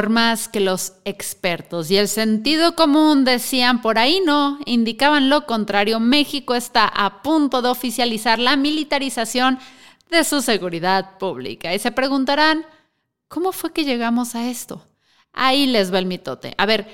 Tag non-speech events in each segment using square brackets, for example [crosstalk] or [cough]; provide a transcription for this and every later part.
Por más que los expertos y el sentido común decían por ahí no, indicaban lo contrario, México está a punto de oficializar la militarización de su seguridad pública. Y se preguntarán, ¿cómo fue que llegamos a esto? Ahí les va el mitote. A ver,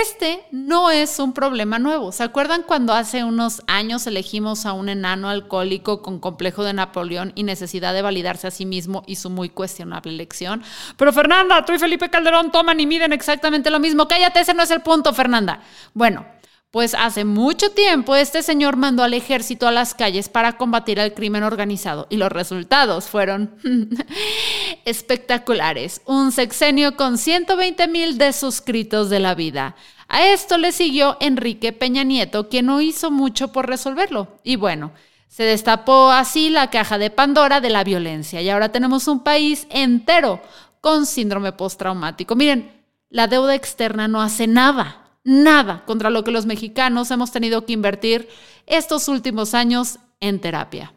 este no es un problema nuevo. ¿Se acuerdan cuando hace unos años elegimos a un enano alcohólico con complejo de Napoleón y necesidad de validarse a sí mismo y su muy cuestionable elección? Pero Fernanda, tú y Felipe Calderón toman y miden exactamente lo mismo. Cállate, ese no es el punto, Fernanda. Bueno, pues hace mucho tiempo este señor mandó al ejército a las calles para combatir al crimen organizado y los resultados fueron [laughs] espectaculares. Un sexenio con 120 mil de suscritos de la vida. A esto le siguió Enrique Peña Nieto, quien no hizo mucho por resolverlo. Y bueno, se destapó así la caja de Pandora de la violencia y ahora tenemos un país entero con síndrome postraumático. Miren, la deuda externa no hace nada nada contra lo que los mexicanos hemos tenido que invertir estos últimos años en terapia.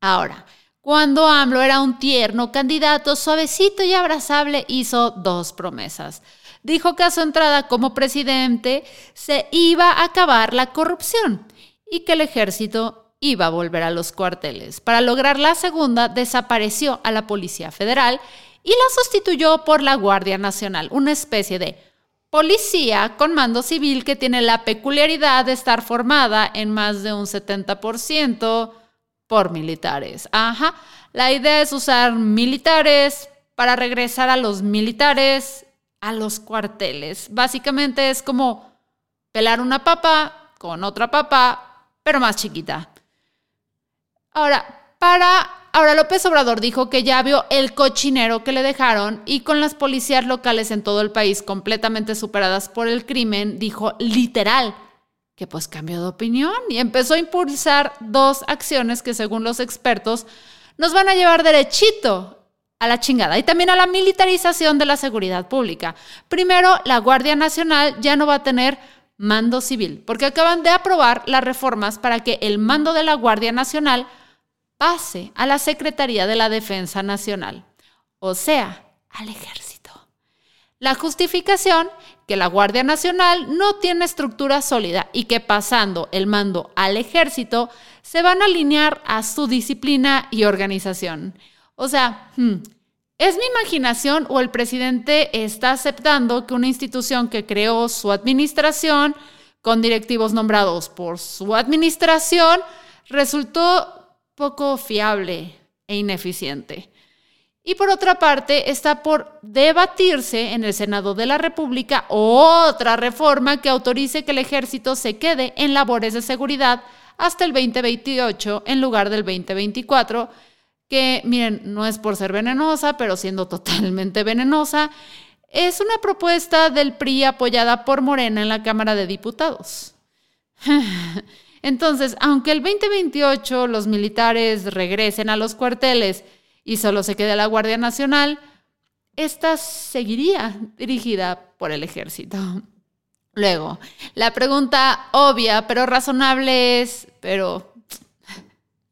Ahora, cuando AMLO era un tierno candidato suavecito y abrazable, hizo dos promesas. Dijo que a su entrada como presidente se iba a acabar la corrupción y que el ejército iba a volver a los cuarteles. Para lograr la segunda, desapareció a la Policía Federal y la sustituyó por la Guardia Nacional, una especie de policía con mando civil que tiene la peculiaridad de estar formada en más de un 70% por militares. Ajá, la idea es usar militares para regresar a los militares a los cuarteles. Básicamente es como pelar una papa con otra papa, pero más chiquita. Ahora, para Ahora, López Obrador dijo que ya vio el cochinero que le dejaron y con las policías locales en todo el país completamente superadas por el crimen, dijo literal que pues cambió de opinión y empezó a impulsar dos acciones que según los expertos nos van a llevar derechito a la chingada y también a la militarización de la seguridad pública. Primero, la Guardia Nacional ya no va a tener mando civil, porque acaban de aprobar las reformas para que el mando de la Guardia Nacional pase a la Secretaría de la Defensa Nacional, o sea, al ejército. La justificación que la Guardia Nacional no tiene estructura sólida y que pasando el mando al ejército se van a alinear a su disciplina y organización. O sea, hmm, ¿es mi imaginación o el presidente está aceptando que una institución que creó su administración con directivos nombrados por su administración resultó poco fiable e ineficiente. Y por otra parte, está por debatirse en el Senado de la República otra reforma que autorice que el ejército se quede en labores de seguridad hasta el 2028 en lugar del 2024, que miren, no es por ser venenosa, pero siendo totalmente venenosa, es una propuesta del PRI apoyada por Morena en la Cámara de Diputados. [laughs] Entonces, aunque el 2028 los militares regresen a los cuarteles y solo se quede la Guardia Nacional, esta seguiría dirigida por el ejército. Luego, la pregunta obvia pero razonable es, pero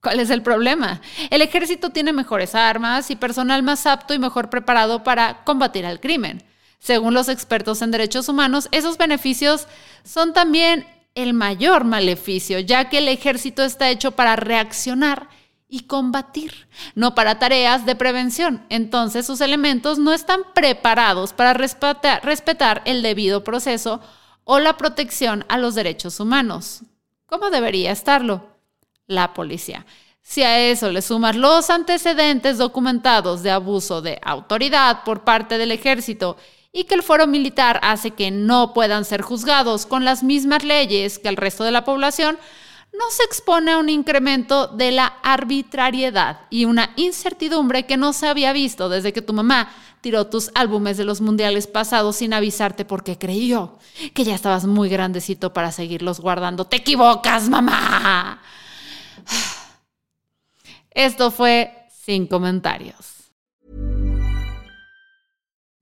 ¿cuál es el problema? El ejército tiene mejores armas y personal más apto y mejor preparado para combatir al crimen. Según los expertos en derechos humanos, esos beneficios son también el mayor maleficio, ya que el ejército está hecho para reaccionar y combatir, no para tareas de prevención. Entonces sus elementos no están preparados para respetar, el debido proceso o la protección a los derechos humanos. ¿Cómo debería estarlo? La policía. Si a eso le sumas los antecedentes documentados de abuso de autoridad por parte del ejército y que el fuero militar hace que no puedan ser juzgados con las mismas leyes que el resto de la población, no se expone a un incremento de la arbitrariedad y una incertidumbre que no se había visto desde que tu mamá tiró tus álbumes de los mundiales pasados sin avisarte porque creyó que ya estabas muy grandecito para seguirlos guardando. ¡Te equivocas, mamá! [sighs] Esto fue sin comentarios.